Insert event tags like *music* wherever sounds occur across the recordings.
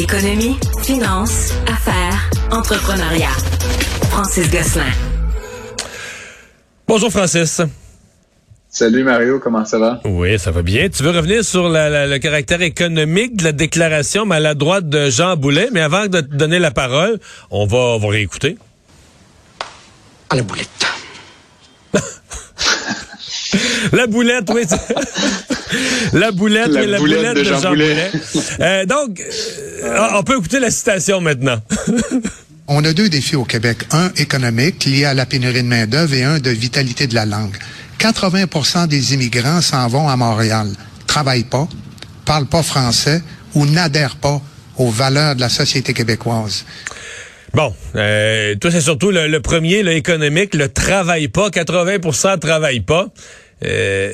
Économie, finance, affaires, entrepreneuriat. Francis Gosselin. Bonjour Francis. Salut Mario, comment ça va? Oui, ça va bien. Tu veux revenir sur le caractère économique de la déclaration maladroite de Jean Boulet, mais avant de te donner la parole, on va, on va réécouter. À la boulette. *laughs* la boulette, oui. *laughs* la boulette, la boulette, de, Jean, Boulet. Euh, donc, euh, on peut écouter la citation maintenant. *laughs* on a deux défis au Québec. Un économique, lié à la pénurie de main-d'œuvre, et un de vitalité de la langue. 80% des immigrants s'en vont à Montréal, travaillent pas, parlent pas français ou n'adhèrent pas aux valeurs de la société québécoise. Bon, euh, toi c'est surtout le, premier, le économique, le travaille pas, 80% travaille pas. Euh...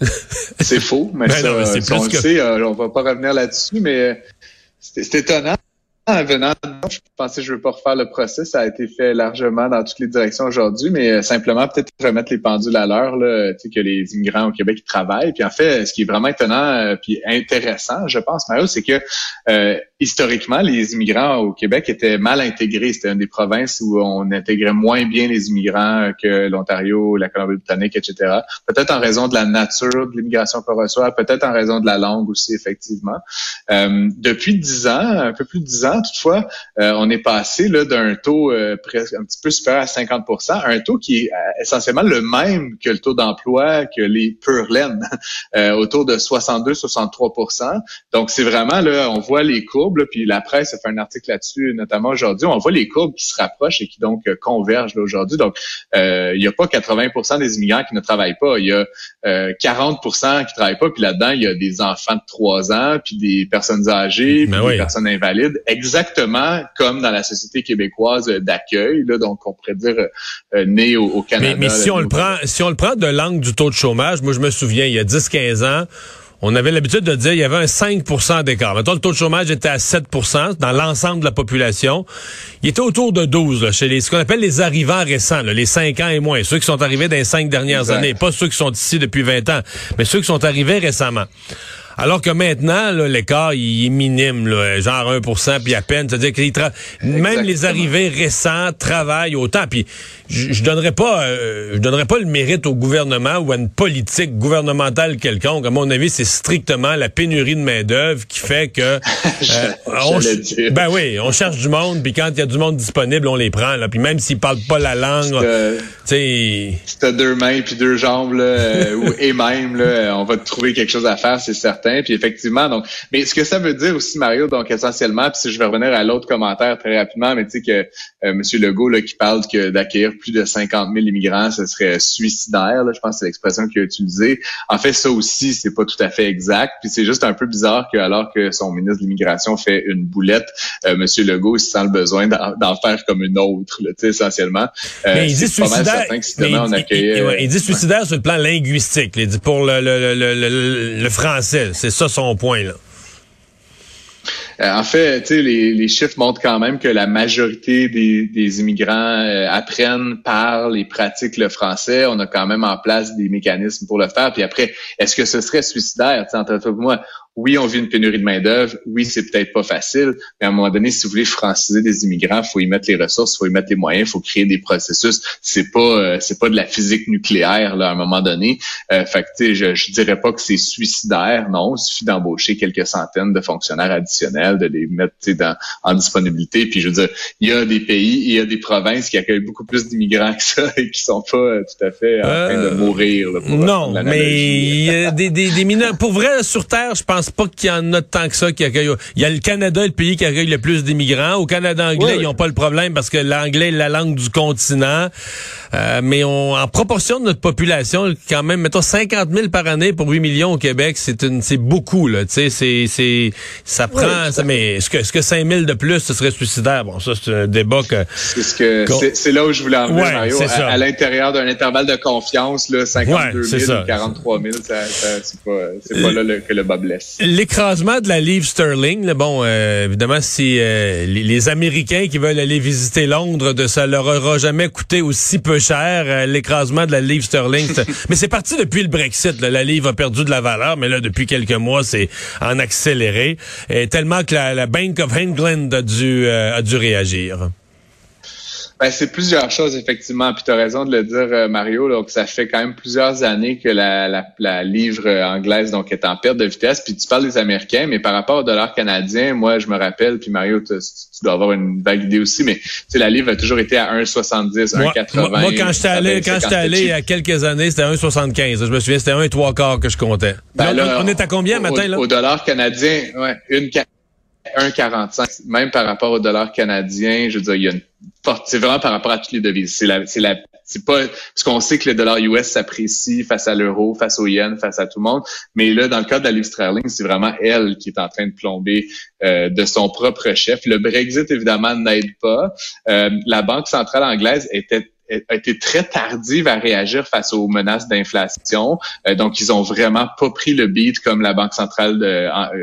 *laughs* c'est faux, mais, ben ça, c'est on le sait, euh, on va pas revenir là-dessus, mais c'est étonnant venant, je pensais que je veux pas refaire le procès. Ça a été fait largement dans toutes les directions aujourd'hui, mais euh, simplement peut-être remettre les pendules à l'heure, là, tu sais, que les immigrants au Québec travaillent. Puis en fait, ce qui est vraiment étonnant euh, puis intéressant, je pense, Mario, c'est que euh, historiquement, les immigrants au Québec étaient mal intégrés. C'était une des provinces où on intégrait moins bien les immigrants que l'Ontario, la Colombie-Britannique, etc. Peut-être en raison de la nature de l'immigration qu'on reçoit, peut-être en raison de la langue aussi, effectivement. depuis dix ans, un peu plus de dix ans, toutefois, euh, on est passé là d'un taux euh, presque un petit peu supérieur à 50 à un taux qui est euh, essentiellement le même que le taux d'emploi que les pure *laughs* autour de 62-63% Donc, c'est vraiment, là, on voit les courbes, puis la presse a fait un article là-dessus, notamment aujourd'hui, on voit les courbes qui se rapprochent et qui donc convergent aujourd'hui. Donc, il n'y a pas 80% des immigrants qui ne travaillent pas. Il y a 40% qui travaillent pas, puis là-dedans, il y a des enfants de 3 ans, puis des personnes âgées, puis des personnes invalides exactement comme dans la société québécoise d'accueil, là, donc on pourrait dire euh, né au, Canada. Mais, si on le prend, si on le prend de l'angle du taux de chômage, moi je me souviens, il y a 10-15 ans, on avait l'habitude de dire qu'il y avait un 5 d'écart. Maintenant, le taux de chômage était à 7% dans l'ensemble de la population. Il était autour de 12 chez les, ce qu'on appelle les arrivants récents, les 5 ans et moins. Ceux qui sont arrivés dans les 5 dernières années. Pas ceux qui sont ici depuis 20 ans, mais ceux qui sont arrivés récemment. Alors que maintenant, l'écart, il est minime, là, genre 1% puis à peine. C'est-à-dire que même les arrivées récents travaillent autant. Puis je, donnerais pas euh, je donnerais pas le mérite au gouvernement ou à une politique gouvernementale quelconque. À mon avis, c'est strictement la pénurie de main-d'œuvre qui fait que *laughs* euh, on, ben oui, on cherche du monde, puis quand il y a du monde disponible, on les prend. Là. Puis même s'ils parlent pas la langue, tu sais. Si t'as deux mains puis deux jambes là, euh, et même là, on va te trouver quelque chose à faire, c'est certain. Puis effectivement, donc, mais ce que ça veut dire aussi, Mario, donc essentiellement, puis si je vais revenir à l'autre commentaire très rapidement, mais tu sais que euh, Monsieur Legault là qui parle que d'accueillir plus de 50 000 immigrants, ce serait suicidaire. Là, je pense que c'est l'expression qu'il a utilisée. En fait, ça aussi, c'est pas tout à fait exact. Puis c'est juste un peu bizarre que alors que son ministre de l'immigration fait une boulette, euh, Monsieur Legault il sent le besoin d'en faire comme une autre, là, essentiellement. Euh, mais il dit suicidaire. il, dit suicidaire sur le plan linguistique. Il dit pour le, le, le, le français. C'est ça son point là. Euh, en fait, les, les chiffres montrent quand même que la majorité des, immigrants euh, apprennent, parlent et pratiquent le français. On a quand même en place des mécanismes pour le faire. Puis après, est-ce que ce serait suicidaire? Entre toi et moi, oui, on vit une pénurie de main-d'œuvre. Oui, c'est peut-être pas facile, mais à un moment donné, si vous voulez franciser des immigrants, faut y mettre les ressources, faut y mettre les moyens, faut créer des processus. C'est pas, euh, c'est pas de la physique nucléaire là, à un moment donné. Euh, fait que, je, je dirais pas que c'est suicidaire, non. Il suffit d'embaucher quelques centaines de fonctionnaires additionnels, de les mettre dans, en disponibilité. Puis je veux dire, il y a des pays, il y a des provinces qui accueillent beaucoup plus d'immigrants que ça et qui sont pas euh, tout à fait en train de euh, mourir. non, mais il y a des, des, des mineurs. Pour vrai, sur Terre, je pense pas qu'il y en a tant que ça qui accueille. Il y a le Canada, le pays qui accueille le plus d'immigrants. Au Canada anglais, ils n'ont pas le problème parce que l'anglais est la langue du continent. Euh, mais on, en proportion de notre population, quand même, mettons 50 000 par année pour 8 millions au Québec, c'est une, c'est beaucoup là. Tu sais, c'est, c'est, ça prend. ça, mais est-ce que, est-ce que 5 000 de plus, ce serait suicidaire? Bon, ça c'est un débat que. C'est ce que, c'est, là où je voulais en venir, Mario. À, à l'intérieur d'un intervalle de confiance, là, 52 000, 43 000, ça, c'est pas, c'est pas là que le bas blesse. L'écrasement de la livre sterling, bon, euh, évidemment, si euh, les, Américains qui veulent aller visiter Londres, de ça leur aura jamais coûté aussi peu cher euh, l'écrasement de la livre sterling. *laughs* mais c'est parti depuis le Brexit. La livre a perdu de la valeur, mais là depuis quelques mois, c'est en accéléré, et tellement que la, la Bank of England a dû a dû réagir. Ben, c'est plusieurs choses, effectivement. Puis tu as raison de le dire, euh, Mario. Donc, ça fait quand même plusieurs années que la, la, la, livre anglaise donc est en perte de vitesse. Puis tu parles des Américains, mais par rapport au dollar canadien, moi, je me rappelle, puis Mario, tu, dois avoir une vague idée aussi, mais la livre a toujours été à 1,70, 1,80. Moi, moi, quand j'étais allé, quand j'étais allé il y a quelques années, c'était 1,75. Je me souviens, c'était 1,3 quarts que je comptais. Ben on, est à combien matin, là? Au dollar canadien, ouais, une 1,45, même par rapport au dollar canadien, je veux dire, il y a une c'est vraiment par rapport à toutes les devises. C'est la, c'est la, c'est pas parce qu'on sait que le dollar US s'apprécie face à l'euro, face au yen, face à tout le monde. Mais là, dans le cas de la livre sterling, c'est vraiment elle qui est en train de plomber euh, de son propre chef. Le Brexit évidemment n'aide pas. Euh, la banque centrale anglaise était a été très tardive à réagir face aux menaces d'inflation. Euh, donc, ils ont vraiment pas pris le beat comme la Banque centrale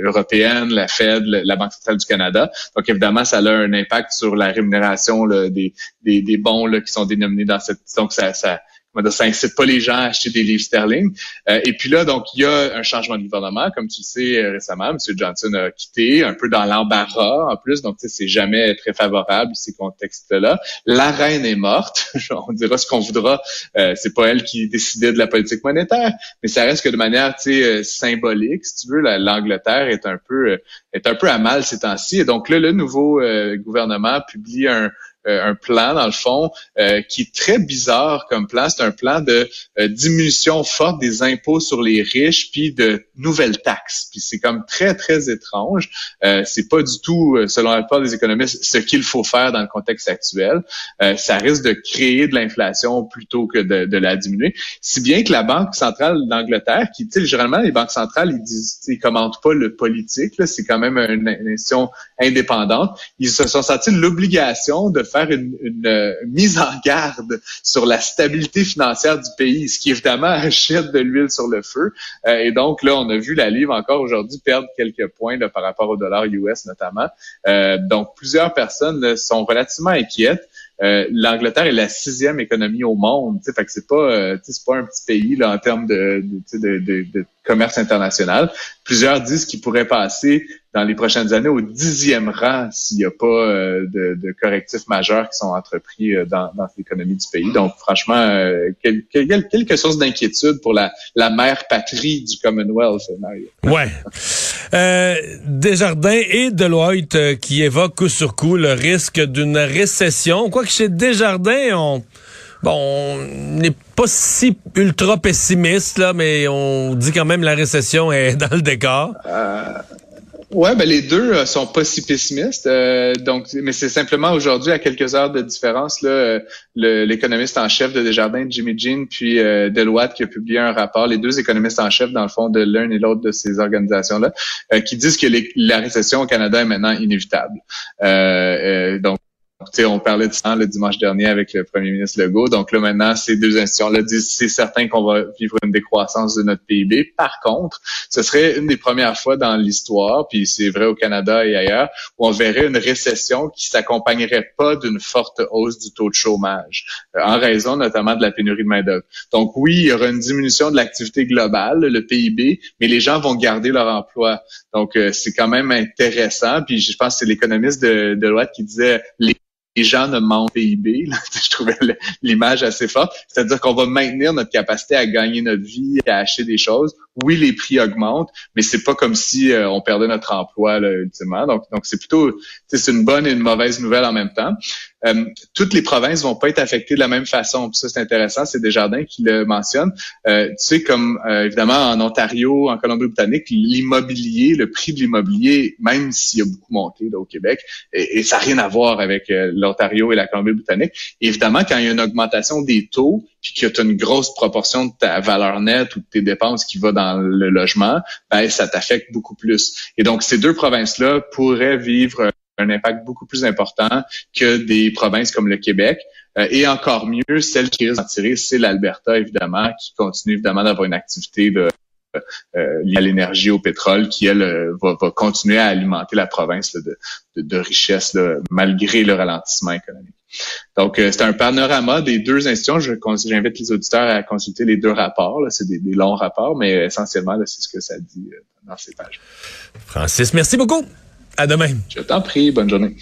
européenne, la Fed, la Banque centrale du Canada. Donc, évidemment, ça a un impact sur la rémunération des, des, des, bons là, qui sont dénominés dans cette... Donc, ça, ça ça incite pas les gens à acheter des livres sterling. Euh, et puis là, donc, il y a un changement de gouvernement. Comme tu le sais euh, récemment, M. Johnson a quitté, un peu dans l'embarras en plus. Donc, c'est jamais très favorable, ces contextes-là. La reine est morte. *laughs* On dira ce qu'on voudra. Euh, c'est pas elle qui décidait de la politique monétaire, mais ça reste que de manière euh, symbolique, si tu veux, l'Angleterre est un peu est un peu à mal ces temps-ci. Et donc là, le nouveau gouvernement publie un, un plan, dans le fond, euh, qui est très bizarre comme plan. C'est un plan de euh, diminution forte des impôts sur les riches, puis de nouvelles taxes. Puis c'est comme très, très étrange. c'est pas du tout, selon la plupart des économistes, ce qu'il faut faire dans le contexte actuel. ça risque de créer de l'inflation plutôt que de, de, la diminuer. Si bien que la Banque centrale d'Angleterre, qui, tu sais, généralement, les banques centrales, ils disent, ils commentent pas le politique, c'est quand même une, une institution indépendante. Ils se sont sentis l'obligation de faire une, euh, mise en garde sur la stabilité financière du pays, ce qui évidemment *laughs* achète de l'huile sur le feu. Euh, et donc là, on a vu la livre encore aujourd'hui perdre quelques points par rapport au dollar US notamment. Euh, donc plusieurs personnes sont relativement inquiètes. L'Angleterre est la sixième économie au monde. Fait que c'est pas, c'est pas un petit pays là en termes de, de, de, de commerce international. Plusieurs disent qu'il pourrait passer dans les prochaines années au dixième rang s'il n'y a pas euh, de, correctifs majeurs qui sont entrepris euh, dans, l'économie du pays. Donc, franchement, euh, quelque source d'inquiétude pour la, la mère patrie du Commonwealth, Mario. Ouais. *laughs* Desjardins et Deloitte qui évoquent coup sur coup le risque d'une récession. Quoique chez Desjardins, on bon, on n'est pas si ultra pessimiste, là, mais on dit quand même la récession est *laughs* dans le décor. Euh, ouais, ben les deux euh, sont pas si pessimistes. Euh, donc, mais c'est simplement aujourd'hui, à quelques heures de différence, là, l'économiste en chef de Desjardins, Jimmy Jean, puis euh, Deloitte, qui a publié un rapport, les deux économistes en chef, dans le fond, de l'un et l'autre de ces organisations-là, qui disent que la récession au Canada est maintenant inévitable. donc, on parlait de ça le dimanche dernier avec le premier ministre Legault. Donc là, maintenant, ces deux institutions-là disent c'est certain qu'on va vivre une décroissance de notre PIB. Par contre, ce serait une des premières fois dans l'histoire, puis c'est vrai au Canada et ailleurs, où on verrait une récession qui s'accompagnerait pas d'une forte hausse du taux de chômage, euh, en raison notamment de la pénurie de main-d'œuvre. Donc oui, il y aura une diminution de l'activité globale, le PIB, mais les gens vont garder leur emploi. Donc euh, c'est quand même intéressant. Puis je pense que c'est l'économiste de, de qui disait les les gens ne mentent PIB. Là. *laughs* Je trouvais l'image assez forte. C'est-à-dire qu'on va maintenir notre capacité à gagner notre vie, à acheter des choses. Oui, les prix augmentent, mais c'est pas comme si euh, on perdait notre emploi là, ultimement. Donc, donc c'est plutôt c'est une bonne et une mauvaise nouvelle en même temps. Euh, toutes les provinces vont pas être affectées de la même façon. Ça, c'est intéressant. C'est Desjardins qui le mentionne. Euh, tu sais, comme euh, évidemment en Ontario, en Colombie-Britannique, l'immobilier, le prix de l'immobilier, même s'il a beaucoup monté là, au Québec, et, ça n'a rien à voir avec l'Ontario et la Colombie-Britannique. Évidemment, quand il y a une augmentation des taux, puis que tu as une grosse proportion de ta valeur nette ou de tes dépenses qui va dans le logement, ben, ça t'affecte beaucoup plus. Et donc, ces deux provinces-là pourraient vivre un impact beaucoup plus important que des provinces comme le Québec. Euh, et encore mieux, celle qui risque d'en tirer, c'est l'Alberta, évidemment, qui continue évidemment d'avoir une activité de euh, liée à l'énergie, au pétrole, qui, elle, euh, va, va, continuer à alimenter la province de, de, de richesse malgré le ralentissement économique. Donc, c'est un panorama des deux institutions. J'invite les auditeurs à consulter les deux rapports. C'est des, des, longs rapports, mais essentiellement, c'est ce que ça dit dans ces pages. Francis, merci beaucoup. À demain. Je t'en prie. Bonne journée.